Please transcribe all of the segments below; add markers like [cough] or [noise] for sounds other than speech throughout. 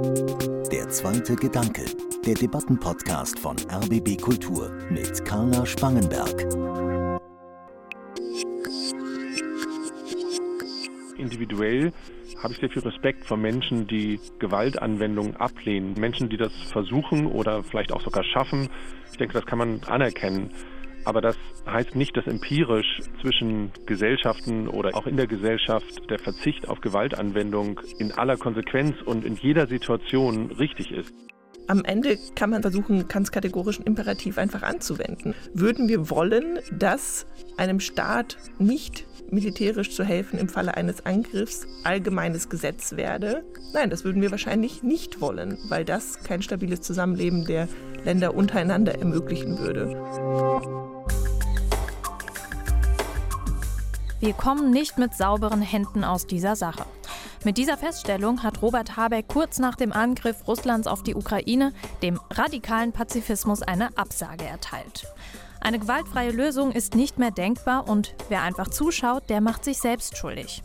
Der zweite Gedanke, der Debattenpodcast von RBB Kultur mit Carla Spangenberg. Individuell habe ich sehr viel Respekt vor Menschen, die Gewaltanwendungen ablehnen. Menschen, die das versuchen oder vielleicht auch sogar schaffen. Ich denke, das kann man anerkennen. Aber das heißt nicht, dass empirisch zwischen Gesellschaften oder auch in der Gesellschaft der Verzicht auf Gewaltanwendung in aller Konsequenz und in jeder Situation richtig ist. Am Ende kann man versuchen, ganz kategorischen Imperativ einfach anzuwenden. Würden wir wollen, dass einem Staat nicht militärisch zu helfen im Falle eines Angriffs allgemeines Gesetz werde? Nein, das würden wir wahrscheinlich nicht wollen, weil das kein stabiles Zusammenleben der Länder untereinander ermöglichen würde. Wir kommen nicht mit sauberen Händen aus dieser Sache. Mit dieser Feststellung hat Robert Habeck kurz nach dem Angriff Russlands auf die Ukraine dem radikalen Pazifismus eine Absage erteilt. Eine gewaltfreie Lösung ist nicht mehr denkbar und wer einfach zuschaut, der macht sich selbst schuldig.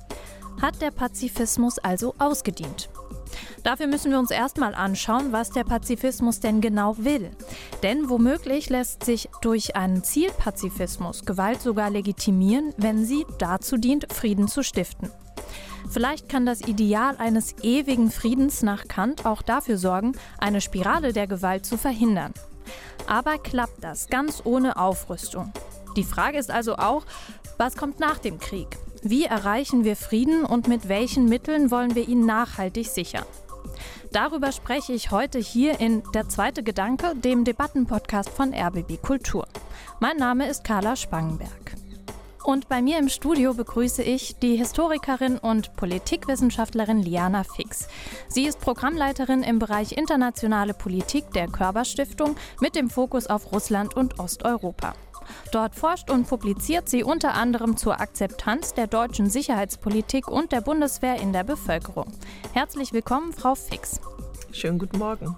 Hat der Pazifismus also ausgedient? Dafür müssen wir uns erstmal anschauen, was der Pazifismus denn genau will. Denn womöglich lässt sich durch einen Zielpazifismus Gewalt sogar legitimieren, wenn sie dazu dient, Frieden zu stiften. Vielleicht kann das Ideal eines ewigen Friedens nach Kant auch dafür sorgen, eine Spirale der Gewalt zu verhindern. Aber klappt das ganz ohne Aufrüstung? Die Frage ist also auch, was kommt nach dem Krieg? Wie erreichen wir Frieden und mit welchen Mitteln wollen wir ihn nachhaltig sichern? Darüber spreche ich heute hier in Der zweite Gedanke, dem Debattenpodcast von RBB Kultur. Mein Name ist Carla Spangenberg. Und bei mir im Studio begrüße ich die Historikerin und Politikwissenschaftlerin Liana Fix. Sie ist Programmleiterin im Bereich internationale Politik der Körperstiftung mit dem Fokus auf Russland und Osteuropa. Dort forscht und publiziert sie unter anderem zur Akzeptanz der deutschen Sicherheitspolitik und der Bundeswehr in der Bevölkerung. Herzlich willkommen, Frau Fix. Schönen guten Morgen.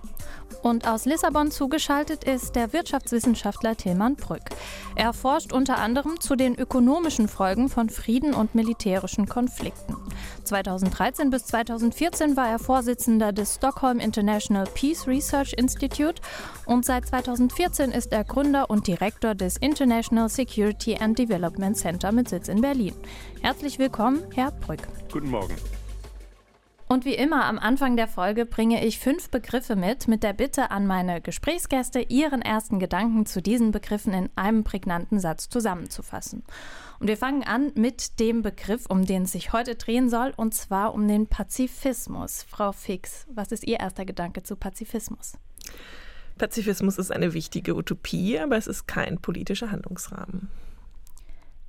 Und aus Lissabon zugeschaltet ist der Wirtschaftswissenschaftler Tilman Brück. Er forscht unter anderem zu den ökonomischen Folgen von Frieden und militärischen Konflikten. 2013 bis 2014 war er Vorsitzender des Stockholm International Peace Research Institute und seit 2014 ist er Gründer und Direktor des International Security and Development Center mit Sitz in Berlin. Herzlich willkommen, Herr Brück. Guten Morgen. Und wie immer am Anfang der Folge bringe ich fünf Begriffe mit, mit der Bitte an meine Gesprächsgäste, ihren ersten Gedanken zu diesen Begriffen in einem prägnanten Satz zusammenzufassen. Und wir fangen an mit dem Begriff, um den es sich heute drehen soll, und zwar um den Pazifismus. Frau Fix, was ist Ihr erster Gedanke zu Pazifismus? Pazifismus ist eine wichtige Utopie, aber es ist kein politischer Handlungsrahmen.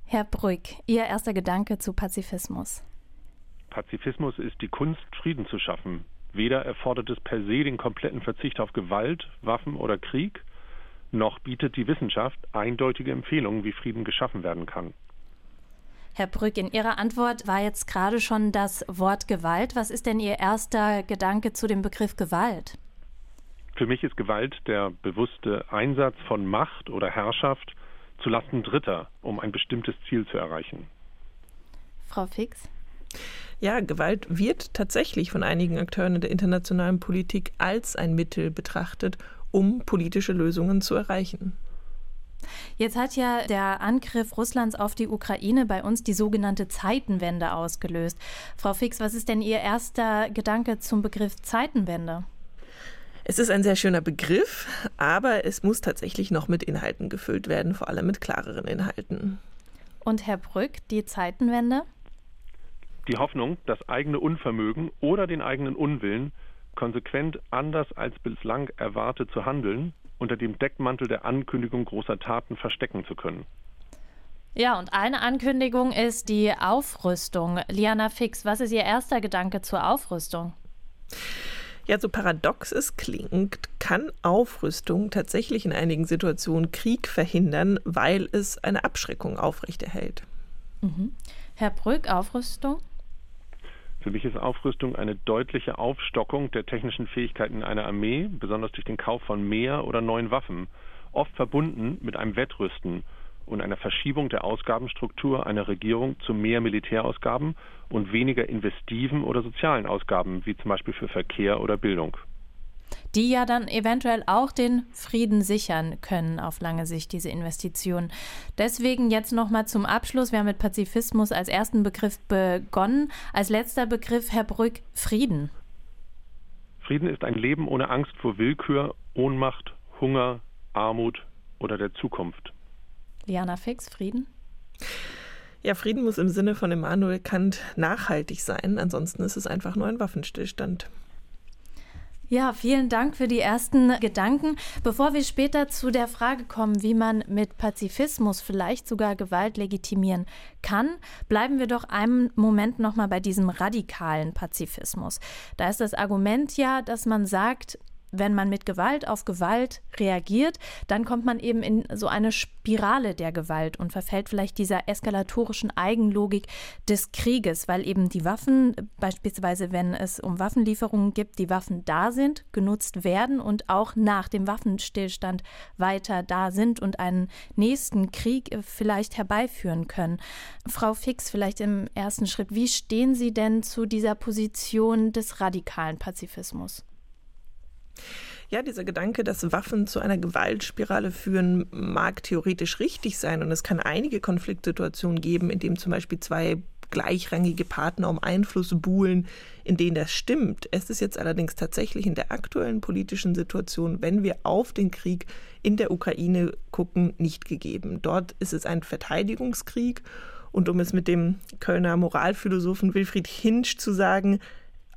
Herr Brück, Ihr erster Gedanke zu Pazifismus? Pazifismus ist die Kunst, Frieden zu schaffen. Weder erfordert es per se den kompletten Verzicht auf Gewalt, Waffen oder Krieg, noch bietet die Wissenschaft eindeutige Empfehlungen, wie Frieden geschaffen werden kann. Herr Brück, in Ihrer Antwort war jetzt gerade schon das Wort Gewalt. Was ist denn Ihr erster Gedanke zu dem Begriff Gewalt? Für mich ist Gewalt der bewusste Einsatz von Macht oder Herrschaft zulasten Dritter, um ein bestimmtes Ziel zu erreichen. Frau Fix? Ja, Gewalt wird tatsächlich von einigen Akteuren in der internationalen Politik als ein Mittel betrachtet, um politische Lösungen zu erreichen. Jetzt hat ja der Angriff Russlands auf die Ukraine bei uns die sogenannte Zeitenwende ausgelöst. Frau Fix, was ist denn Ihr erster Gedanke zum Begriff Zeitenwende? Es ist ein sehr schöner Begriff, aber es muss tatsächlich noch mit Inhalten gefüllt werden, vor allem mit klareren Inhalten. Und Herr Brück, die Zeitenwende? Die Hoffnung, das eigene Unvermögen oder den eigenen Unwillen konsequent anders als bislang erwartet zu handeln, unter dem Deckmantel der Ankündigung großer Taten verstecken zu können. Ja, und eine Ankündigung ist die Aufrüstung. Liana Fix, was ist Ihr erster Gedanke zur Aufrüstung? Ja, so paradox es klingt, kann Aufrüstung tatsächlich in einigen Situationen Krieg verhindern, weil es eine Abschreckung aufrechterhält. Mhm. Herr Brück, Aufrüstung? Für mich ist Aufrüstung eine deutliche Aufstockung der technischen Fähigkeiten einer Armee, besonders durch den Kauf von mehr oder neuen Waffen, oft verbunden mit einem Wettrüsten und einer Verschiebung der Ausgabenstruktur einer Regierung zu mehr Militärausgaben und weniger investiven oder sozialen Ausgaben, wie zum Beispiel für Verkehr oder Bildung. Die ja dann eventuell auch den Frieden sichern können auf lange Sicht, diese Investitionen. Deswegen jetzt nochmal zum Abschluss. Wir haben mit Pazifismus als ersten Begriff begonnen. Als letzter Begriff, Herr Brück, Frieden. Frieden ist ein Leben ohne Angst vor Willkür, Ohnmacht, Hunger, Armut oder der Zukunft. Liana Fix, Frieden? Ja, Frieden muss im Sinne von Immanuel Kant nachhaltig sein. Ansonsten ist es einfach nur ein Waffenstillstand. Ja, vielen Dank für die ersten Gedanken. Bevor wir später zu der Frage kommen, wie man mit Pazifismus vielleicht sogar Gewalt legitimieren kann, bleiben wir doch einen Moment nochmal bei diesem radikalen Pazifismus. Da ist das Argument ja, dass man sagt, wenn man mit Gewalt auf Gewalt reagiert, dann kommt man eben in so eine Spirale der Gewalt und verfällt vielleicht dieser eskalatorischen Eigenlogik des Krieges, weil eben die Waffen, beispielsweise wenn es um Waffenlieferungen gibt, die Waffen da sind, genutzt werden und auch nach dem Waffenstillstand weiter da sind und einen nächsten Krieg vielleicht herbeiführen können. Frau Fix, vielleicht im ersten Schritt, wie stehen Sie denn zu dieser Position des radikalen Pazifismus? Ja, dieser Gedanke, dass Waffen zu einer Gewaltspirale führen, mag theoretisch richtig sein. Und es kann einige Konfliktsituationen geben, in denen zum Beispiel zwei gleichrangige Partner um Einfluss buhlen, in denen das stimmt. Es ist jetzt allerdings tatsächlich in der aktuellen politischen Situation, wenn wir auf den Krieg in der Ukraine gucken, nicht gegeben. Dort ist es ein Verteidigungskrieg. Und um es mit dem Kölner Moralphilosophen Wilfried Hinsch zu sagen,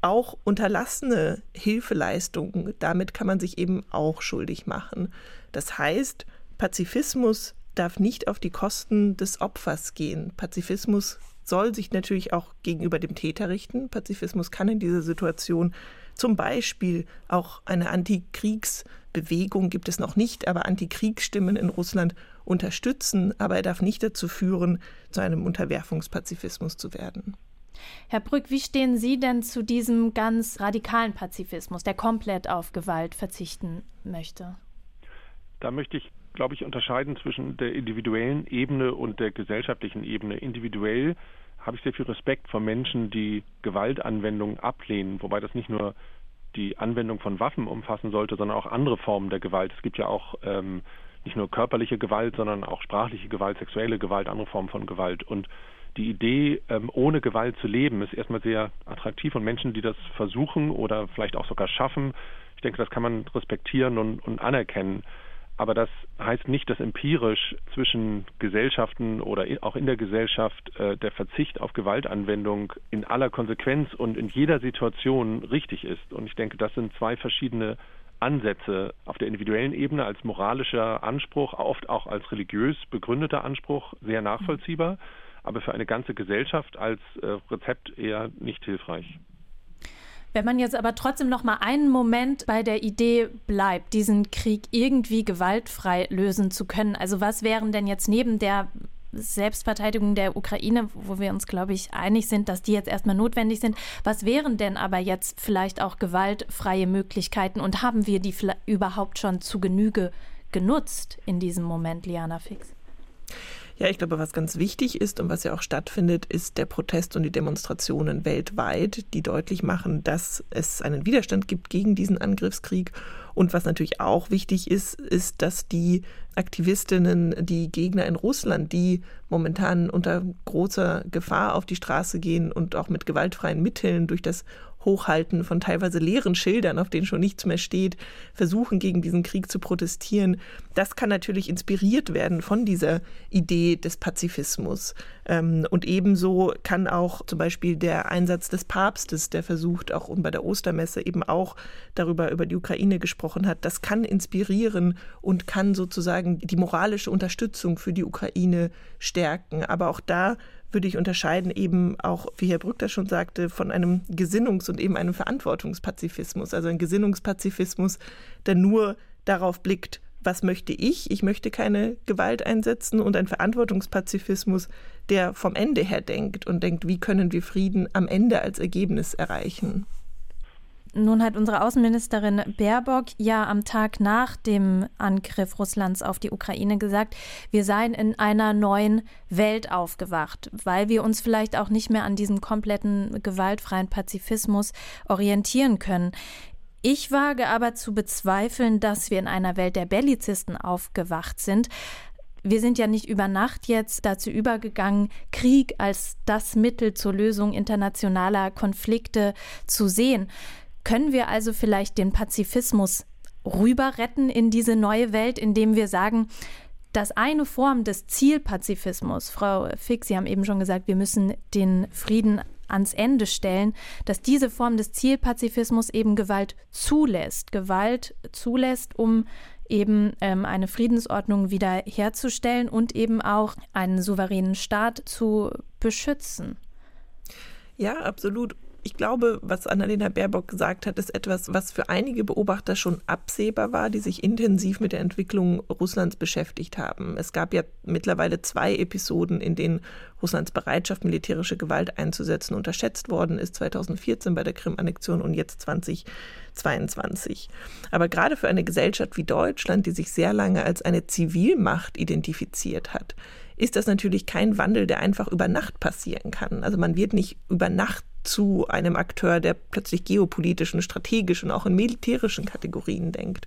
auch unterlassene Hilfeleistungen, damit kann man sich eben auch schuldig machen. Das heißt, Pazifismus darf nicht auf die Kosten des Opfers gehen. Pazifismus soll sich natürlich auch gegenüber dem Täter richten. Pazifismus kann in dieser Situation zum Beispiel auch eine Antikriegsbewegung gibt es noch nicht, aber Antikriegsstimmen in Russland unterstützen. Aber er darf nicht dazu führen, zu einem Unterwerfungspazifismus zu werden. Herr Brück, wie stehen Sie denn zu diesem ganz radikalen Pazifismus, der komplett auf Gewalt verzichten möchte? Da möchte ich, glaube ich, unterscheiden zwischen der individuellen Ebene und der gesellschaftlichen Ebene. Individuell habe ich sehr viel Respekt vor Menschen, die Gewaltanwendungen ablehnen, wobei das nicht nur die Anwendung von Waffen umfassen sollte, sondern auch andere Formen der Gewalt. Es gibt ja auch ähm, nicht nur körperliche Gewalt, sondern auch sprachliche Gewalt, sexuelle Gewalt, andere Formen von Gewalt. Und die Idee, ähm, ohne Gewalt zu leben, ist erstmal sehr attraktiv und Menschen, die das versuchen oder vielleicht auch sogar schaffen, ich denke, das kann man respektieren und, und anerkennen. Aber das heißt nicht, dass empirisch zwischen Gesellschaften oder auch in der Gesellschaft äh, der Verzicht auf Gewaltanwendung in aller Konsequenz und in jeder Situation richtig ist. Und ich denke, das sind zwei verschiedene Ansätze auf der individuellen Ebene als moralischer Anspruch, oft auch als religiös begründeter Anspruch sehr nachvollziehbar aber für eine ganze Gesellschaft als äh, Rezept eher nicht hilfreich. Wenn man jetzt aber trotzdem noch mal einen Moment bei der Idee bleibt, diesen Krieg irgendwie gewaltfrei lösen zu können, also was wären denn jetzt neben der Selbstverteidigung der Ukraine, wo wir uns, glaube ich, einig sind, dass die jetzt erstmal notwendig sind. Was wären denn aber jetzt vielleicht auch gewaltfreie Möglichkeiten und haben wir die überhaupt schon zu Genüge genutzt in diesem Moment, Liana Fix? Ja, ich glaube, was ganz wichtig ist und was ja auch stattfindet, ist der Protest und die Demonstrationen weltweit, die deutlich machen, dass es einen Widerstand gibt gegen diesen Angriffskrieg. Und was natürlich auch wichtig ist, ist, dass die Aktivistinnen, die Gegner in Russland, die momentan unter großer Gefahr auf die Straße gehen und auch mit gewaltfreien Mitteln durch das Hochhalten von teilweise leeren Schildern, auf denen schon nichts mehr steht, versuchen gegen diesen Krieg zu protestieren. Das kann natürlich inspiriert werden von dieser Idee des Pazifismus. Ähm, und ebenso kann auch zum Beispiel der Einsatz des Papstes, der versucht, auch bei der Ostermesse eben auch darüber über die Ukraine gesprochen hat, das kann inspirieren und kann sozusagen die moralische Unterstützung für die Ukraine stärken. Aber auch da würde ich unterscheiden eben auch, wie Herr Brück das schon sagte, von einem Gesinnungs- und eben einem Verantwortungspazifismus. Also ein Gesinnungspazifismus, der nur darauf blickt, was möchte ich? Ich möchte keine Gewalt einsetzen und ein Verantwortungspazifismus, der vom Ende her denkt und denkt, wie können wir Frieden am Ende als Ergebnis erreichen. Nun hat unsere Außenministerin Baerbock ja am Tag nach dem Angriff Russlands auf die Ukraine gesagt, wir seien in einer neuen Welt aufgewacht, weil wir uns vielleicht auch nicht mehr an diesem kompletten gewaltfreien Pazifismus orientieren können. Ich wage aber zu bezweifeln, dass wir in einer Welt der Bellizisten aufgewacht sind. Wir sind ja nicht über Nacht jetzt dazu übergegangen, Krieg als das Mittel zur Lösung internationaler Konflikte zu sehen. Können wir also vielleicht den Pazifismus rüber retten in diese neue Welt, indem wir sagen, dass eine Form des Zielpazifismus, Frau Fick, Sie haben eben schon gesagt, wir müssen den Frieden ans Ende stellen, dass diese Form des Zielpazifismus eben Gewalt zulässt, Gewalt zulässt, um eben ähm, eine Friedensordnung wiederherzustellen und eben auch einen souveränen Staat zu beschützen. Ja, absolut ich glaube, was Annalena Baerbock gesagt hat, ist etwas, was für einige Beobachter schon absehbar war, die sich intensiv mit der Entwicklung Russlands beschäftigt haben. Es gab ja mittlerweile zwei Episoden, in denen Russlands Bereitschaft, militärische Gewalt einzusetzen, unterschätzt worden ist. 2014 bei der Krim-Annexion und jetzt 2022. Aber gerade für eine Gesellschaft wie Deutschland, die sich sehr lange als eine Zivilmacht identifiziert hat, ist das natürlich kein Wandel, der einfach über Nacht passieren kann. Also man wird nicht über Nacht zu einem Akteur, der plötzlich geopolitischen, strategischen, auch in militärischen Kategorien denkt.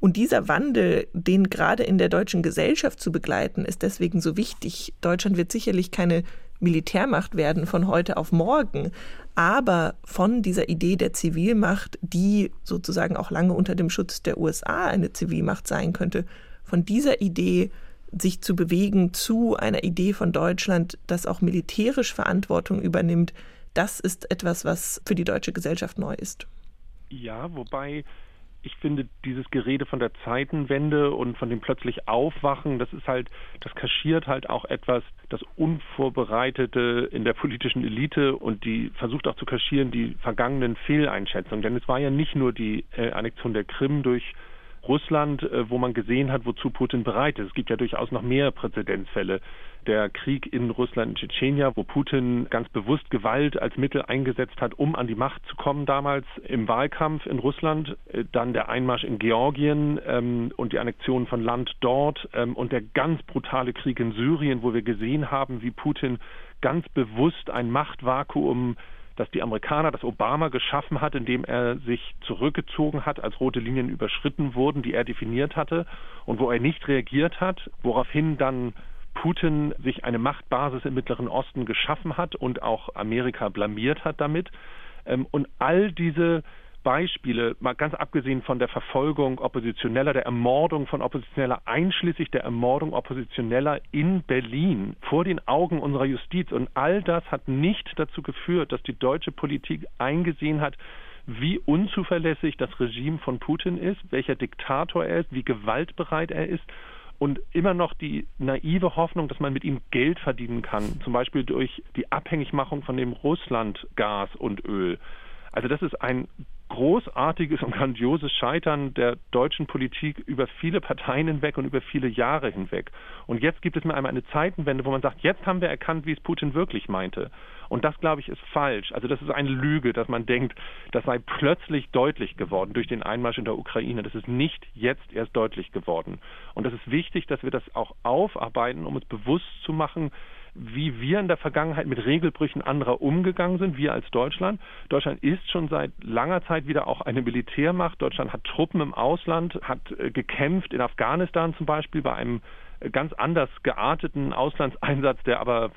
Und dieser Wandel, den gerade in der deutschen Gesellschaft zu begleiten, ist deswegen so wichtig. Deutschland wird sicherlich keine Militärmacht werden von heute auf morgen, aber von dieser Idee der Zivilmacht, die sozusagen auch lange unter dem Schutz der USA eine Zivilmacht sein könnte, von dieser Idee sich zu bewegen zu einer Idee von Deutschland, das auch militärisch Verantwortung übernimmt, das ist etwas, was für die deutsche Gesellschaft neu ist. Ja, wobei ich finde, dieses Gerede von der Zeitenwende und von dem plötzlich Aufwachen, das ist halt, das kaschiert halt auch etwas, das Unvorbereitete in der politischen Elite und die versucht auch zu kaschieren die vergangenen Fehleinschätzungen. Denn es war ja nicht nur die äh, Annexion der Krim durch Russland, äh, wo man gesehen hat, wozu Putin bereit ist. Es gibt ja durchaus noch mehr Präzedenzfälle. Der Krieg in Russland, in Tschetschenien, wo Putin ganz bewusst Gewalt als Mittel eingesetzt hat, um an die Macht zu kommen damals im Wahlkampf in Russland. Äh, dann der Einmarsch in Georgien ähm, und die Annexion von Land dort ähm, und der ganz brutale Krieg in Syrien, wo wir gesehen haben, wie Putin ganz bewusst ein Machtvakuum dass die Amerikaner, dass Obama geschaffen hat, indem er sich zurückgezogen hat, als rote Linien überschritten wurden, die er definiert hatte und wo er nicht reagiert hat, woraufhin dann Putin sich eine Machtbasis im Mittleren Osten geschaffen hat und auch Amerika blamiert hat damit. Ähm, und all diese Beispiele, mal ganz abgesehen von der Verfolgung Oppositioneller, der Ermordung von Oppositioneller, einschließlich der Ermordung Oppositioneller in Berlin vor den Augen unserer Justiz. Und all das hat nicht dazu geführt, dass die deutsche Politik eingesehen hat, wie unzuverlässig das Regime von Putin ist, welcher Diktator er ist, wie gewaltbereit er ist und immer noch die naive Hoffnung, dass man mit ihm Geld verdienen kann, zum Beispiel durch die Abhängigmachung von dem Russlandgas und Öl. Also das ist ein großartiges und grandioses Scheitern der deutschen Politik über viele Parteien hinweg und über viele Jahre hinweg. Und jetzt gibt es mir einmal eine Zeitenwende, wo man sagt, jetzt haben wir erkannt, wie es Putin wirklich meinte. Und das, glaube ich, ist falsch. Also das ist eine Lüge, dass man denkt, das sei plötzlich deutlich geworden durch den Einmarsch in der Ukraine. Das ist nicht jetzt erst deutlich geworden. Und das ist wichtig, dass wir das auch aufarbeiten, um uns bewusst zu machen, wie wir in der Vergangenheit mit Regelbrüchen anderer umgegangen sind, wir als Deutschland. Deutschland ist schon seit langer Zeit wieder auch eine Militärmacht. Deutschland hat Truppen im Ausland, hat äh, gekämpft in Afghanistan zum Beispiel bei einem äh, ganz anders gearteten Auslandseinsatz, der aber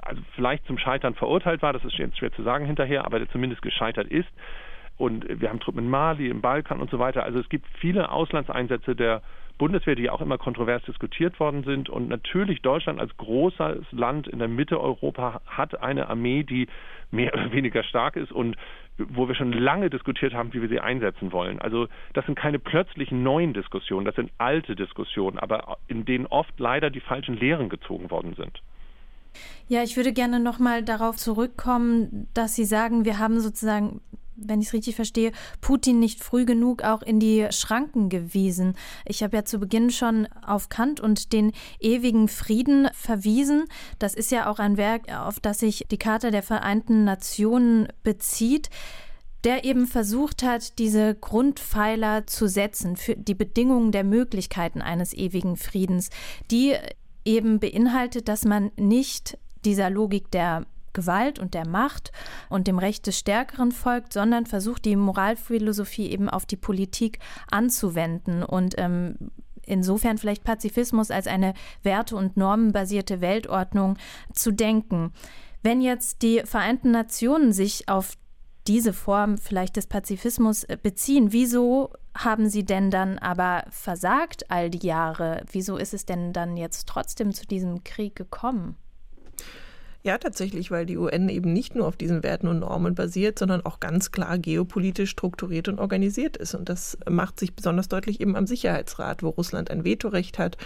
also vielleicht zum Scheitern verurteilt war, das ist jetzt schwer zu sagen hinterher, aber der zumindest gescheitert ist. Und wir haben Truppen in Mali, im Balkan und so weiter. Also es gibt viele Auslandseinsätze der Bundeswehr, die auch immer kontrovers diskutiert worden sind. Und natürlich Deutschland als großes Land in der Mitte Europa hat eine Armee, die mehr oder weniger stark ist und wo wir schon lange diskutiert haben, wie wir sie einsetzen wollen. Also das sind keine plötzlichen neuen Diskussionen, das sind alte Diskussionen, aber in denen oft leider die falschen Lehren gezogen worden sind. Ja, ich würde gerne noch mal darauf zurückkommen, dass Sie sagen, wir haben sozusagen wenn ich es richtig verstehe, Putin nicht früh genug auch in die Schranken gewiesen. Ich habe ja zu Beginn schon auf Kant und den ewigen Frieden verwiesen. Das ist ja auch ein Werk, auf das sich die Charta der Vereinten Nationen bezieht. der eben versucht hat, diese Grundpfeiler zu setzen für die Bedingungen der Möglichkeiten eines ewigen Friedens, die eben beinhaltet, dass man nicht dieser Logik der Gewalt und der Macht und dem Recht des Stärkeren folgt, sondern versucht, die Moralphilosophie eben auf die Politik anzuwenden und ähm, insofern vielleicht Pazifismus als eine werte- und normenbasierte Weltordnung zu denken. Wenn jetzt die Vereinten Nationen sich auf diese Form vielleicht des Pazifismus äh, beziehen, wieso haben sie denn dann aber versagt all die Jahre? Wieso ist es denn dann jetzt trotzdem zu diesem Krieg gekommen? Ja, tatsächlich, weil die UN eben nicht nur auf diesen Werten und Normen basiert, sondern auch ganz klar geopolitisch strukturiert und organisiert ist. Und das macht sich besonders deutlich eben am Sicherheitsrat, wo Russland ein Vetorecht hat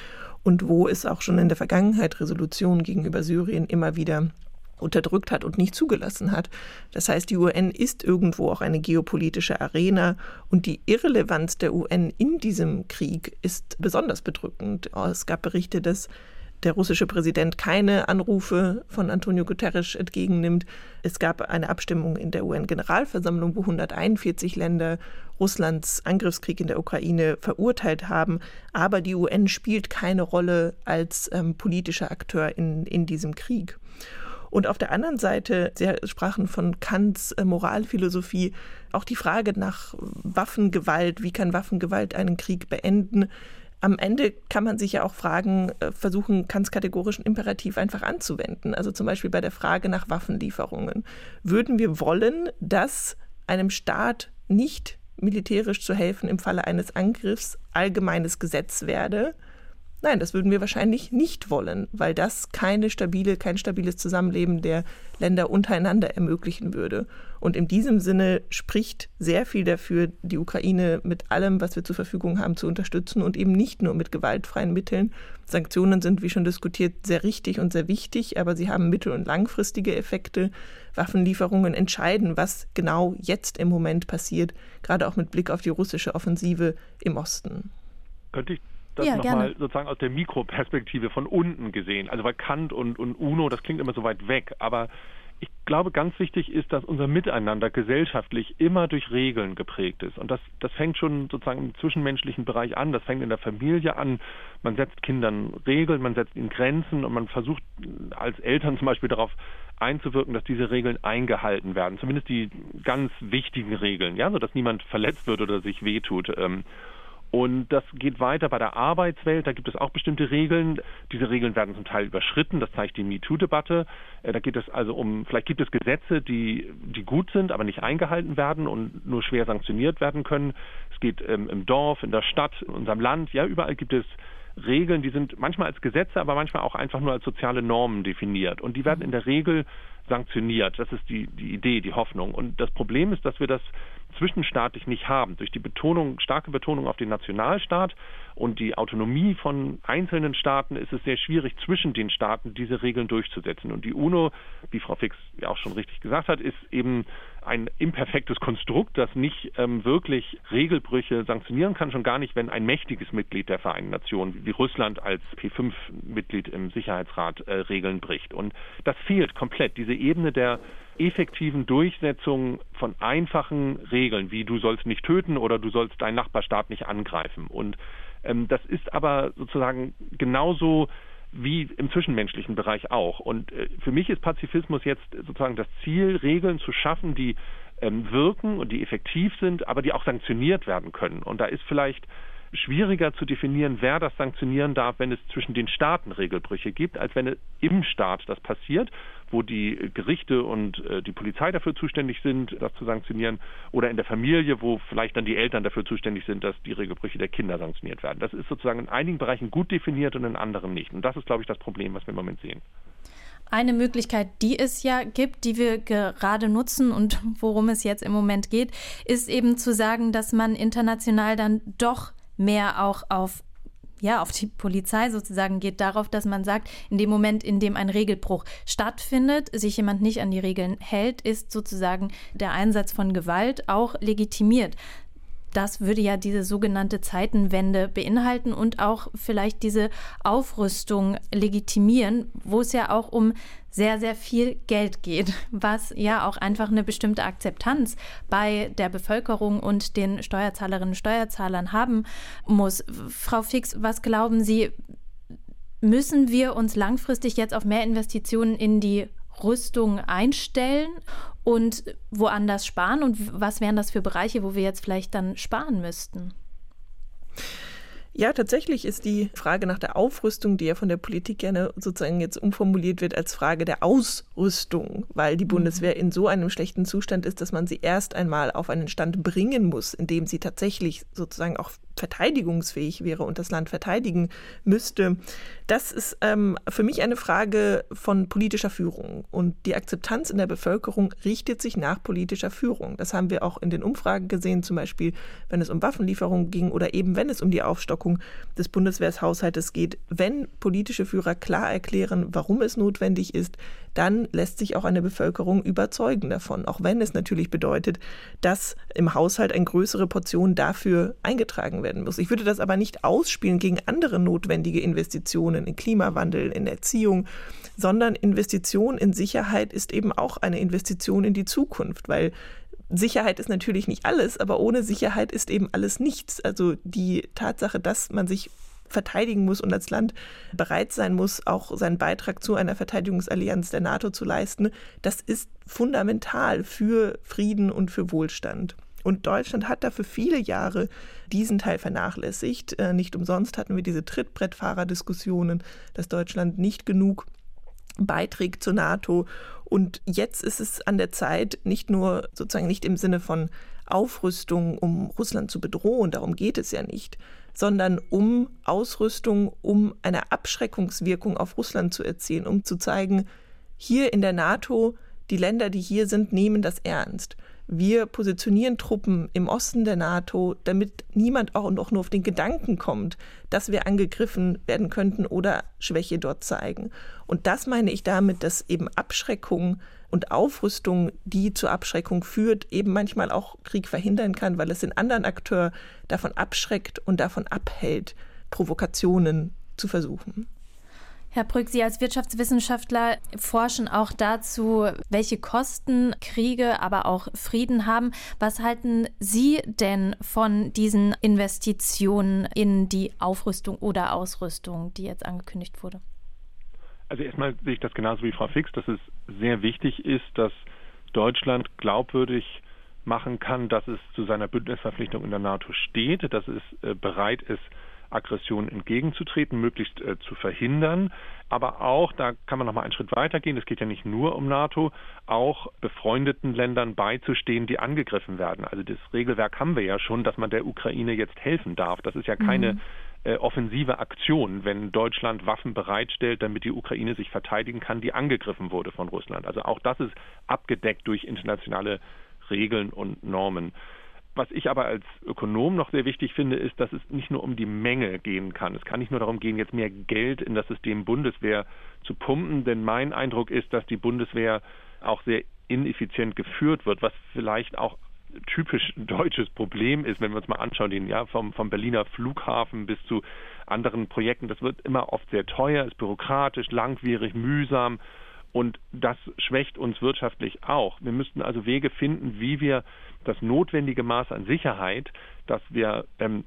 und wo es auch schon in der Vergangenheit Resolutionen gegenüber Syrien immer wieder unterdrückt hat und nicht zugelassen hat. Das heißt, die UN ist irgendwo auch eine geopolitische Arena und die Irrelevanz der UN in diesem Krieg ist besonders bedrückend. Es gab Berichte, dass der russische Präsident keine Anrufe von Antonio Guterres entgegennimmt. Es gab eine Abstimmung in der UN-Generalversammlung, wo 141 Länder Russlands Angriffskrieg in der Ukraine verurteilt haben. Aber die UN spielt keine Rolle als ähm, politischer Akteur in, in diesem Krieg. Und auf der anderen Seite, Sie sprachen von Kants äh, Moralphilosophie, auch die Frage nach Waffengewalt, wie kann Waffengewalt einen Krieg beenden, am Ende kann man sich ja auch fragen, äh, versuchen, Kants kategorischen Imperativ einfach anzuwenden. Also zum Beispiel bei der Frage nach Waffenlieferungen. Würden wir wollen, dass einem Staat nicht militärisch zu helfen im Falle eines Angriffs allgemeines Gesetz werde? Nein, das würden wir wahrscheinlich nicht wollen, weil das keine stabile, kein stabiles Zusammenleben der Länder untereinander ermöglichen würde. Und in diesem Sinne spricht sehr viel dafür, die Ukraine mit allem, was wir zur Verfügung haben, zu unterstützen und eben nicht nur mit gewaltfreien Mitteln. Sanktionen sind, wie schon diskutiert, sehr richtig und sehr wichtig, aber sie haben mittel- und langfristige Effekte. Waffenlieferungen entscheiden, was genau jetzt im Moment passiert, gerade auch mit Blick auf die russische Offensive im Osten. Könnte ich das ja, nochmal sozusagen aus der Mikroperspektive von unten gesehen. Also weil Kant und, und UNO, das klingt immer so weit weg, aber ich glaube, ganz wichtig ist, dass unser Miteinander gesellschaftlich immer durch Regeln geprägt ist. Und das, das fängt schon sozusagen im zwischenmenschlichen Bereich an, das fängt in der Familie an. Man setzt Kindern Regeln, man setzt ihnen Grenzen und man versucht als Eltern zum Beispiel darauf einzuwirken, dass diese Regeln eingehalten werden. Zumindest die ganz wichtigen Regeln, ja, sodass niemand verletzt wird oder sich wehtut. Und das geht weiter bei der Arbeitswelt. Da gibt es auch bestimmte Regeln. Diese Regeln werden zum Teil überschritten. Das zeigt die MeToo-Debatte. Äh, da geht es also um, vielleicht gibt es Gesetze, die, die gut sind, aber nicht eingehalten werden und nur schwer sanktioniert werden können. Es geht ähm, im Dorf, in der Stadt, in unserem Land. Ja, überall gibt es Regeln, die sind manchmal als Gesetze, aber manchmal auch einfach nur als soziale Normen definiert. Und die werden in der Regel sanktioniert. Das ist die, die Idee, die Hoffnung. Und das Problem ist, dass wir das zwischenstaatlich nicht haben. Durch die Betonung, starke Betonung auf den Nationalstaat und die Autonomie von einzelnen Staaten ist es sehr schwierig, zwischen den Staaten diese Regeln durchzusetzen. Und die UNO, wie Frau Fix ja auch schon richtig gesagt hat, ist eben ein imperfektes Konstrukt, das nicht ähm, wirklich Regelbrüche sanktionieren kann, schon gar nicht, wenn ein mächtiges Mitglied der Vereinten Nationen wie Russland als P5-Mitglied im Sicherheitsrat äh, Regeln bricht. Und das fehlt komplett, diese Ebene der effektiven Durchsetzung von einfachen Regeln, wie du sollst nicht töten oder du sollst deinen Nachbarstaat nicht angreifen. Und ähm, das ist aber sozusagen genauso wie im zwischenmenschlichen Bereich auch. Und äh, für mich ist Pazifismus jetzt sozusagen das Ziel, Regeln zu schaffen, die ähm, wirken und die effektiv sind, aber die auch sanktioniert werden können. Und da ist vielleicht schwieriger zu definieren, wer das sanktionieren darf, wenn es zwischen den Staaten Regelbrüche gibt, als wenn im Staat das passiert, wo die Gerichte und äh, die Polizei dafür zuständig sind, das zu sanktionieren, oder in der Familie, wo vielleicht dann die Eltern dafür zuständig sind, dass die Regelbrüche der Kinder sanktioniert werden. Das ist sozusagen in einigen Bereichen gut definiert und in anderen nicht. Und das ist, glaube ich, das Problem, was wir im Moment sehen. Eine Möglichkeit, die es ja gibt, die wir gerade nutzen und worum es jetzt im Moment geht, ist eben zu sagen, dass man international dann doch mehr auch auf ja, auf die Polizei sozusagen geht, darauf, dass man sagt, in dem Moment, in dem ein Regelbruch stattfindet, sich jemand nicht an die Regeln hält, ist sozusagen der Einsatz von Gewalt auch legitimiert. Das würde ja diese sogenannte Zeitenwende beinhalten und auch vielleicht diese Aufrüstung legitimieren, wo es ja auch um sehr, sehr viel Geld geht, was ja auch einfach eine bestimmte Akzeptanz bei der Bevölkerung und den Steuerzahlerinnen und Steuerzahlern haben muss. Frau Fix, was glauben Sie, müssen wir uns langfristig jetzt auf mehr Investitionen in die Rüstung einstellen und woanders sparen? Und was wären das für Bereiche, wo wir jetzt vielleicht dann sparen müssten? Ja, tatsächlich ist die Frage nach der Aufrüstung, die ja von der Politik gerne sozusagen jetzt umformuliert wird als Frage der Ausrüstung, weil die mhm. Bundeswehr in so einem schlechten Zustand ist, dass man sie erst einmal auf einen Stand bringen muss, in dem sie tatsächlich sozusagen auch verteidigungsfähig wäre und das Land verteidigen müsste. Das ist ähm, für mich eine Frage von politischer Führung. Und die Akzeptanz in der Bevölkerung richtet sich nach politischer Führung. Das haben wir auch in den Umfragen gesehen, zum Beispiel wenn es um Waffenlieferungen ging oder eben wenn es um die Aufstockung des Bundeswehrshaushaltes geht. Wenn politische Führer klar erklären, warum es notwendig ist, dann lässt sich auch eine Bevölkerung überzeugen davon, auch wenn es natürlich bedeutet, dass im Haushalt eine größere Portion dafür eingetragen werden muss. Ich würde das aber nicht ausspielen gegen andere notwendige Investitionen in Klimawandel, in Erziehung, sondern Investition in Sicherheit ist eben auch eine Investition in die Zukunft, weil Sicherheit ist natürlich nicht alles, aber ohne Sicherheit ist eben alles nichts. Also die Tatsache, dass man sich verteidigen muss und als Land bereit sein muss, auch seinen Beitrag zu einer Verteidigungsallianz der NATO zu leisten, das ist fundamental für Frieden und für Wohlstand. Und Deutschland hat dafür viele Jahre diesen Teil vernachlässigt. Äh, nicht umsonst hatten wir diese Trittbrettfahrer-Diskussionen, dass Deutschland nicht genug beiträgt zur NATO. Und jetzt ist es an der Zeit, nicht nur sozusagen nicht im Sinne von Aufrüstung, um Russland zu bedrohen, darum geht es ja nicht, sondern um Ausrüstung, um eine Abschreckungswirkung auf Russland zu erzielen, um zu zeigen, hier in der NATO, die Länder, die hier sind, nehmen das ernst. Wir positionieren Truppen im Osten der NATO, damit niemand auch noch nur auf den Gedanken kommt, dass wir angegriffen werden könnten oder Schwäche dort zeigen. Und das meine ich damit, dass eben Abschreckung und Aufrüstung, die zur Abschreckung führt, eben manchmal auch Krieg verhindern kann, weil es den anderen Akteur davon abschreckt und davon abhält, Provokationen zu versuchen. Herr Brück, Sie als Wirtschaftswissenschaftler forschen auch dazu, welche Kosten Kriege, aber auch Frieden haben. Was halten Sie denn von diesen Investitionen in die Aufrüstung oder Ausrüstung, die jetzt angekündigt wurde? Also erstmal sehe ich das genauso wie Frau Fix, dass es sehr wichtig ist, dass Deutschland glaubwürdig machen kann, dass es zu seiner Bündnisverpflichtung in der NATO steht, dass es äh, bereit ist, Aggressionen entgegenzutreten, möglichst äh, zu verhindern. Aber auch, da kann man noch mal einen Schritt weitergehen, es geht ja nicht nur um NATO, auch befreundeten Ländern beizustehen, die angegriffen werden. Also das Regelwerk haben wir ja schon, dass man der Ukraine jetzt helfen darf. Das ist ja keine mhm. äh, offensive Aktion, wenn Deutschland Waffen bereitstellt, damit die Ukraine sich verteidigen kann, die angegriffen wurde von Russland. Also auch das ist abgedeckt durch internationale Regeln und Normen. Was ich aber als Ökonom noch sehr wichtig finde, ist, dass es nicht nur um die Menge gehen kann. Es kann nicht nur darum gehen, jetzt mehr Geld in das System Bundeswehr zu pumpen, denn mein Eindruck ist, dass die Bundeswehr auch sehr ineffizient geführt wird, was vielleicht auch typisch deutsches Problem ist, wenn wir uns mal anschauen, den, ja, vom, vom Berliner Flughafen bis zu anderen Projekten. Das wird immer oft sehr teuer, ist bürokratisch, langwierig, mühsam und das schwächt uns wirtschaftlich auch. Wir müssten also Wege finden, wie wir das notwendige Maß an Sicherheit, das wir ähm,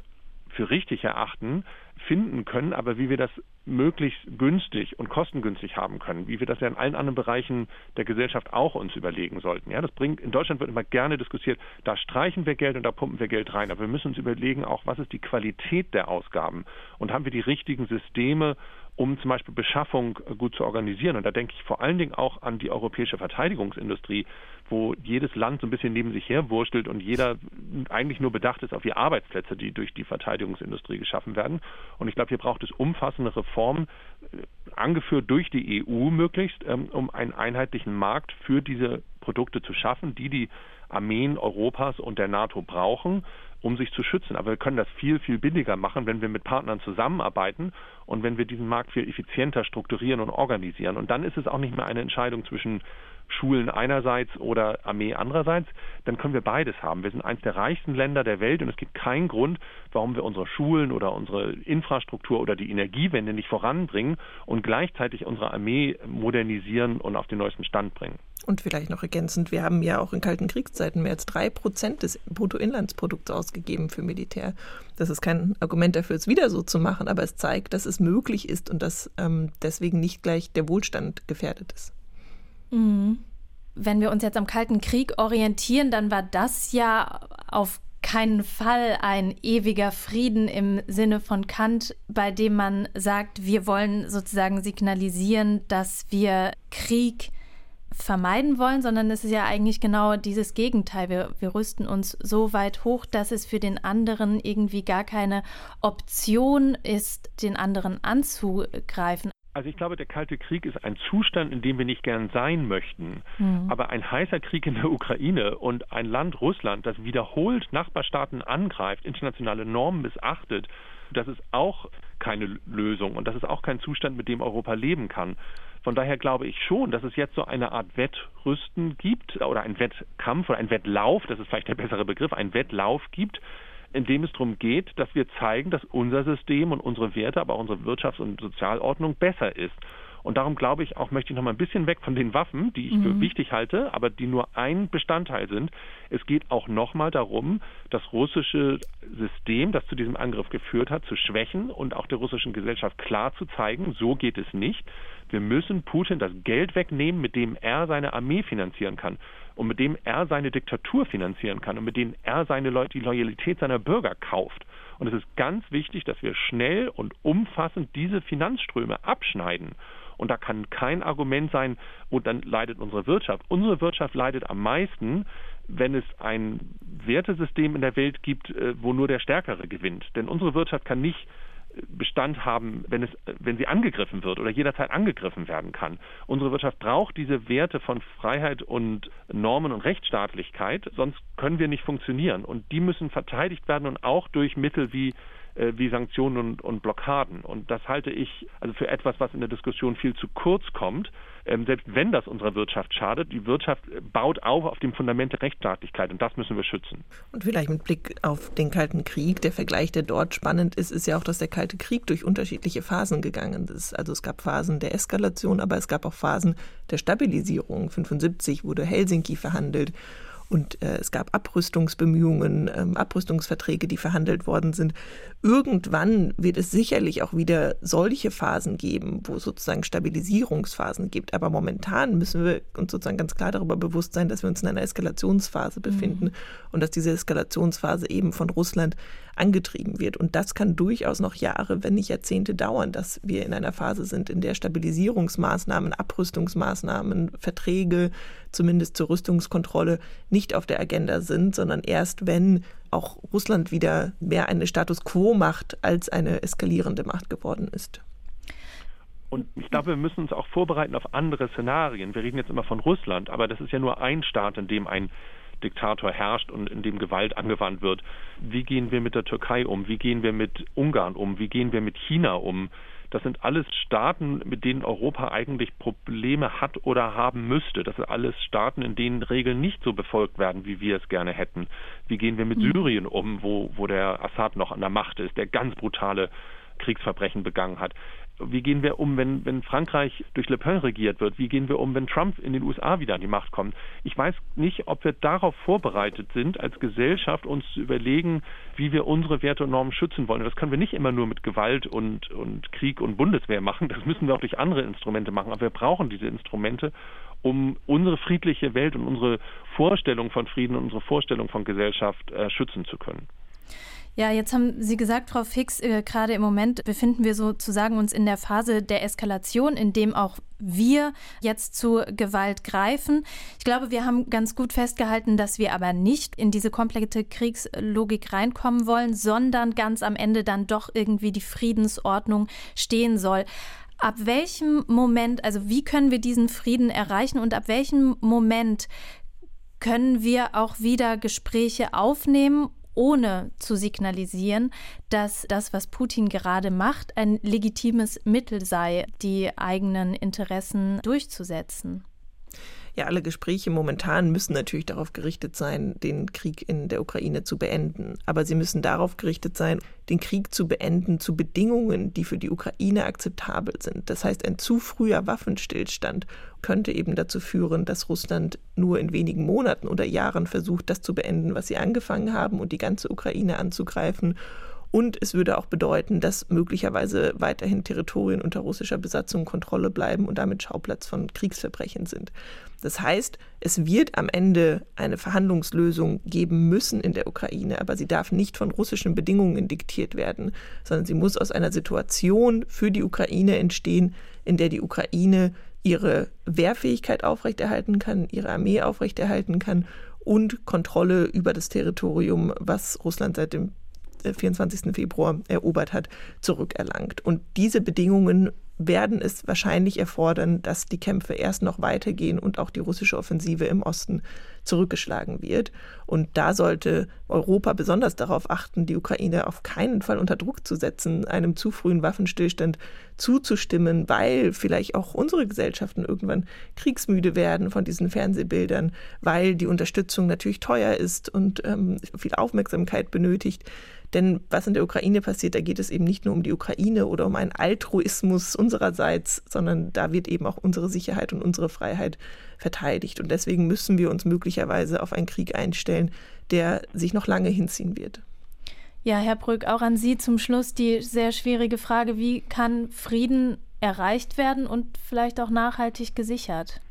für richtig erachten, finden können, aber wie wir das möglichst günstig und kostengünstig haben können, wie wir das ja in allen anderen Bereichen der Gesellschaft auch uns überlegen sollten. Ja, das bringt in Deutschland wird immer gerne diskutiert, da streichen wir Geld und da pumpen wir Geld rein, aber wir müssen uns überlegen auch, was ist die Qualität der Ausgaben und haben wir die richtigen Systeme um zum Beispiel Beschaffung gut zu organisieren. Und da denke ich vor allen Dingen auch an die europäische Verteidigungsindustrie, wo jedes Land so ein bisschen neben sich herwurschtelt und jeder eigentlich nur bedacht ist auf die Arbeitsplätze, die durch die Verteidigungsindustrie geschaffen werden. Und ich glaube, hier braucht es umfassende Reformen, äh, angeführt durch die EU möglichst, ähm, um einen einheitlichen Markt für diese Produkte zu schaffen, die die Armeen Europas und der NATO brauchen um sich zu schützen. Aber wir können das viel, viel billiger machen, wenn wir mit Partnern zusammenarbeiten und wenn wir diesen Markt viel effizienter strukturieren und organisieren. Und dann ist es auch nicht mehr eine Entscheidung zwischen Schulen einerseits oder Armee andererseits, dann können wir beides haben. Wir sind eines der reichsten Länder der Welt und es gibt keinen Grund, warum wir unsere Schulen oder unsere Infrastruktur oder die Energiewende nicht voranbringen und gleichzeitig unsere Armee modernisieren und auf den neuesten Stand bringen. Und vielleicht noch ergänzend, wir haben ja auch in kalten Kriegszeiten mehr als drei Prozent des Bruttoinlandsprodukts ausgegeben für Militär. Das ist kein Argument dafür, es wieder so zu machen, aber es zeigt, dass es möglich ist und dass ähm, deswegen nicht gleich der Wohlstand gefährdet ist. Mhm. Wenn wir uns jetzt am Kalten Krieg orientieren, dann war das ja auf keinen Fall ein ewiger Frieden im Sinne von Kant, bei dem man sagt, wir wollen sozusagen signalisieren, dass wir Krieg vermeiden wollen, sondern es ist ja eigentlich genau dieses Gegenteil. Wir, wir rüsten uns so weit hoch, dass es für den anderen irgendwie gar keine Option ist, den anderen anzugreifen. Also ich glaube, der Kalte Krieg ist ein Zustand, in dem wir nicht gern sein möchten. Mhm. Aber ein heißer Krieg in der Ukraine und ein Land Russland, das wiederholt Nachbarstaaten angreift, internationale Normen missachtet, das ist auch keine Lösung und das ist auch kein Zustand, mit dem Europa leben kann. Von daher glaube ich schon, dass es jetzt so eine Art Wettrüsten gibt oder ein Wettkampf oder ein Wettlauf, das ist vielleicht der bessere Begriff, ein Wettlauf gibt, in dem es darum geht, dass wir zeigen, dass unser System und unsere Werte, aber auch unsere Wirtschafts- und Sozialordnung besser ist. Und darum glaube ich auch, möchte ich noch mal ein bisschen weg von den Waffen, die ich mhm. für wichtig halte, aber die nur ein Bestandteil sind. Es geht auch noch mal darum, das russische System, das zu diesem Angriff geführt hat, zu schwächen und auch der russischen Gesellschaft klar zu zeigen, so geht es nicht. Wir müssen Putin das Geld wegnehmen, mit dem er seine Armee finanzieren kann und mit dem er seine Diktatur finanzieren kann und mit dem er seine Leu die Loyalität seiner Bürger kauft. Und es ist ganz wichtig, dass wir schnell und umfassend diese Finanzströme abschneiden. Und da kann kein Argument sein, und dann leidet unsere Wirtschaft. Unsere Wirtschaft leidet am meisten, wenn es ein Wertesystem in der Welt gibt, äh, wo nur der Stärkere gewinnt. Denn unsere Wirtschaft kann nicht Bestand haben, wenn, es, wenn sie angegriffen wird oder jederzeit angegriffen werden kann. Unsere Wirtschaft braucht diese Werte von Freiheit und Normen und Rechtsstaatlichkeit, sonst können wir nicht funktionieren. Und die müssen verteidigt werden und auch durch Mittel wie wie Sanktionen und, und, Blockaden. Und das halte ich also für etwas, was in der Diskussion viel zu kurz kommt. Ähm, selbst wenn das unserer Wirtschaft schadet, die Wirtschaft baut auf auf dem Fundament der Rechtsstaatlichkeit und das müssen wir schützen. Und vielleicht mit Blick auf den Kalten Krieg, der Vergleich, der dort spannend ist, ist ja auch, dass der Kalte Krieg durch unterschiedliche Phasen gegangen ist. Also es gab Phasen der Eskalation, aber es gab auch Phasen der Stabilisierung. 1975 wurde Helsinki verhandelt und äh, es gab Abrüstungsbemühungen, ähm, Abrüstungsverträge, die verhandelt worden sind. Irgendwann wird es sicherlich auch wieder solche Phasen geben, wo es sozusagen Stabilisierungsphasen gibt. Aber momentan müssen wir uns sozusagen ganz klar darüber bewusst sein, dass wir uns in einer Eskalationsphase befinden mhm. und dass diese Eskalationsphase eben von Russland angetrieben wird. Und das kann durchaus noch Jahre, wenn nicht Jahrzehnte dauern, dass wir in einer Phase sind, in der Stabilisierungsmaßnahmen, Abrüstungsmaßnahmen, Verträge, zumindest zur Rüstungskontrolle, nicht auf der Agenda sind, sondern erst wenn auch Russland wieder mehr eine Status quo Macht als eine eskalierende Macht geworden ist. Und ich glaube, wir müssen uns auch vorbereiten auf andere Szenarien. Wir reden jetzt immer von Russland, aber das ist ja nur ein Staat, in dem ein Diktator herrscht und in dem Gewalt angewandt wird. Wie gehen wir mit der Türkei um? Wie gehen wir mit Ungarn um? Wie gehen wir mit China um? Das sind alles Staaten, mit denen Europa eigentlich Probleme hat oder haben müsste. Das sind alles Staaten, in denen Regeln nicht so befolgt werden, wie wir es gerne hätten. Wie gehen wir mit mhm. Syrien um, wo, wo der Assad noch an der Macht ist, der ganz brutale Kriegsverbrechen begangen hat. Wie gehen wir um, wenn, wenn Frankreich durch Le Pen regiert wird? Wie gehen wir um, wenn Trump in den USA wieder an die Macht kommt? Ich weiß nicht, ob wir darauf vorbereitet sind, als Gesellschaft uns zu überlegen, wie wir unsere Werte und Normen schützen wollen. das können wir nicht immer nur mit Gewalt und, und Krieg und Bundeswehr machen. Das müssen wir auch durch andere Instrumente machen. Aber wir brauchen diese Instrumente, um unsere friedliche Welt und unsere Vorstellung von Frieden und unsere Vorstellung von Gesellschaft äh, schützen zu können. Ja, jetzt haben Sie gesagt, Frau Fix, äh, gerade im Moment befinden wir sozusagen uns in der Phase der Eskalation, in dem auch wir jetzt zu Gewalt greifen. Ich glaube, wir haben ganz gut festgehalten, dass wir aber nicht in diese komplette Kriegslogik reinkommen wollen, sondern ganz am Ende dann doch irgendwie die Friedensordnung stehen soll. Ab welchem Moment, also wie können wir diesen Frieden erreichen und ab welchem Moment können wir auch wieder Gespräche aufnehmen ohne zu signalisieren, dass das, was Putin gerade macht, ein legitimes Mittel sei, die eigenen Interessen durchzusetzen. Ja, alle Gespräche momentan müssen natürlich darauf gerichtet sein, den Krieg in der Ukraine zu beenden. Aber sie müssen darauf gerichtet sein, den Krieg zu beenden zu Bedingungen, die für die Ukraine akzeptabel sind. Das heißt, ein zu früher Waffenstillstand könnte eben dazu führen, dass Russland nur in wenigen Monaten oder Jahren versucht, das zu beenden, was sie angefangen haben und die ganze Ukraine anzugreifen. Und es würde auch bedeuten, dass möglicherweise weiterhin Territorien unter russischer Besatzung Kontrolle bleiben und damit Schauplatz von Kriegsverbrechen sind. Das heißt, es wird am Ende eine Verhandlungslösung geben müssen in der Ukraine, aber sie darf nicht von russischen Bedingungen diktiert werden, sondern sie muss aus einer Situation für die Ukraine entstehen, in der die Ukraine ihre Wehrfähigkeit aufrechterhalten kann, ihre Armee aufrechterhalten kann und Kontrolle über das Territorium, was Russland seit dem 24. Äh, Februar erobert hat, zurückerlangt. Und diese Bedingungen werden es wahrscheinlich erfordern, dass die Kämpfe erst noch weitergehen und auch die russische Offensive im Osten zurückgeschlagen wird. Und da sollte Europa besonders darauf achten, die Ukraine auf keinen Fall unter Druck zu setzen, einem zu frühen Waffenstillstand zuzustimmen, weil vielleicht auch unsere Gesellschaften irgendwann kriegsmüde werden von diesen Fernsehbildern, weil die Unterstützung natürlich teuer ist und ähm, viel Aufmerksamkeit benötigt. Denn was in der Ukraine passiert, da geht es eben nicht nur um die Ukraine oder um einen Altruismus unsererseits, sondern da wird eben auch unsere Sicherheit und unsere Freiheit verteidigt. Und deswegen müssen wir uns möglicherweise auf einen Krieg einstellen, der sich noch lange hinziehen wird. Ja, Herr Brück, auch an Sie zum Schluss die sehr schwierige Frage, wie kann Frieden erreicht werden und vielleicht auch nachhaltig gesichert?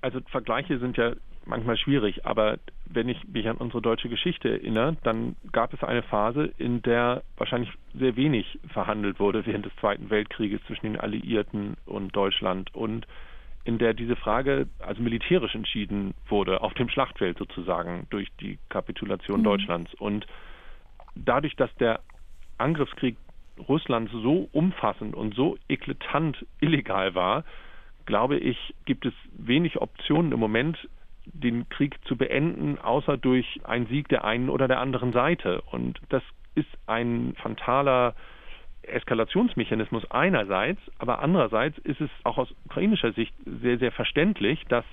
Also Vergleiche sind ja manchmal schwierig, aber wenn ich mich an unsere deutsche Geschichte erinnere, dann gab es eine Phase, in der wahrscheinlich sehr wenig verhandelt wurde während des Zweiten Weltkrieges zwischen den Alliierten und Deutschland und in der diese Frage also militärisch entschieden wurde, auf dem Schlachtfeld sozusagen durch die Kapitulation mhm. Deutschlands. Und dadurch, dass der Angriffskrieg Russlands so umfassend und so eklatant illegal war, glaube ich, gibt es wenig Optionen im Moment, den Krieg zu beenden, außer durch einen Sieg der einen oder der anderen Seite. Und das ist ein fantaler Eskalationsmechanismus einerseits, aber andererseits ist es auch aus ukrainischer Sicht sehr, sehr verständlich, dass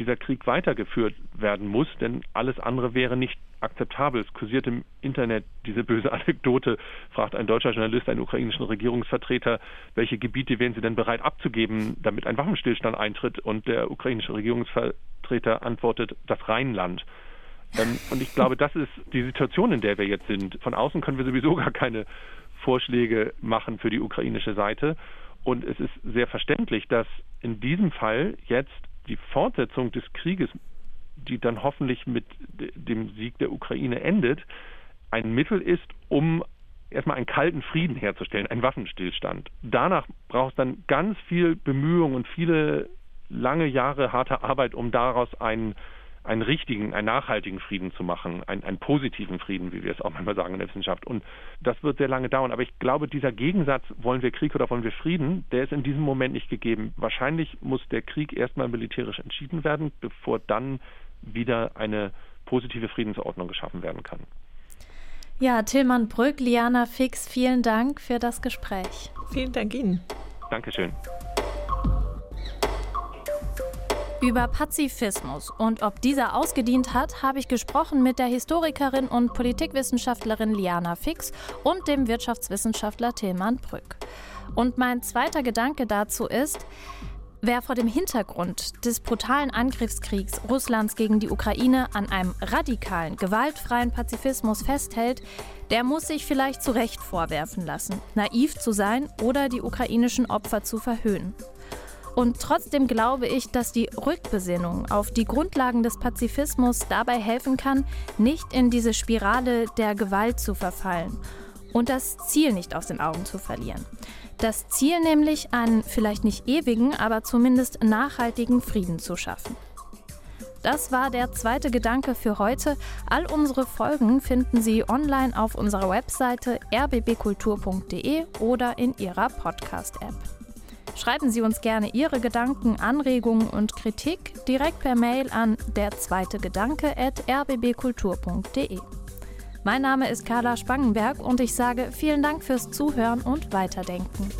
dieser Krieg weitergeführt werden muss, denn alles andere wäre nicht akzeptabel. Es kursiert im Internet diese böse [laughs] Anekdote, fragt ein deutscher Journalist einen ukrainischen Regierungsvertreter, welche Gebiete wären sie denn bereit abzugeben, damit ein Waffenstillstand eintritt? Und der ukrainische Regierungsvertreter antwortet, das Rheinland. Ähm, und ich glaube, das ist die Situation, in der wir jetzt sind. Von außen können wir sowieso [laughs] gar keine Vorschläge machen für die ukrainische Seite. Und es ist sehr verständlich, dass in diesem Fall jetzt die Fortsetzung des Krieges, die dann hoffentlich mit dem Sieg der Ukraine endet, ein Mittel ist, um erstmal einen kalten Frieden herzustellen, einen Waffenstillstand. Danach braucht es dann ganz viel Bemühung und viele lange Jahre harte Arbeit, um daraus einen einen richtigen, einen nachhaltigen Frieden zu machen, einen, einen positiven Frieden, wie wir es auch manchmal sagen in der Wissenschaft. Und das wird sehr lange dauern. Aber ich glaube, dieser Gegensatz, wollen wir Krieg oder wollen wir Frieden, der ist in diesem Moment nicht gegeben. Wahrscheinlich muss der Krieg erstmal militärisch entschieden werden, bevor dann wieder eine positive Friedensordnung geschaffen werden kann. Ja, Tillmann Brück, Liana Fix, vielen Dank für das Gespräch. Vielen Dank Ihnen. Dankeschön. Über Pazifismus und ob dieser ausgedient hat, habe ich gesprochen mit der Historikerin und Politikwissenschaftlerin Liana Fix und dem Wirtschaftswissenschaftler Tilman Brück. Und mein zweiter Gedanke dazu ist, Wer vor dem Hintergrund des brutalen Angriffskriegs Russlands gegen die Ukraine an einem radikalen, gewaltfreien Pazifismus festhält, der muss sich vielleicht zu Recht vorwerfen lassen, naiv zu sein oder die ukrainischen Opfer zu verhöhnen. Und trotzdem glaube ich, dass die Rückbesinnung auf die Grundlagen des Pazifismus dabei helfen kann, nicht in diese Spirale der Gewalt zu verfallen und das Ziel nicht aus den Augen zu verlieren. Das Ziel nämlich, einen vielleicht nicht ewigen, aber zumindest nachhaltigen Frieden zu schaffen. Das war der zweite Gedanke für heute. All unsere Folgen finden Sie online auf unserer Webseite rbbkultur.de oder in Ihrer Podcast-App. Schreiben Sie uns gerne Ihre Gedanken, Anregungen und Kritik direkt per Mail an der zweite Gedanke at rbbkultur.de. Mein Name ist Carla Spangenberg und ich sage vielen Dank fürs Zuhören und Weiterdenken.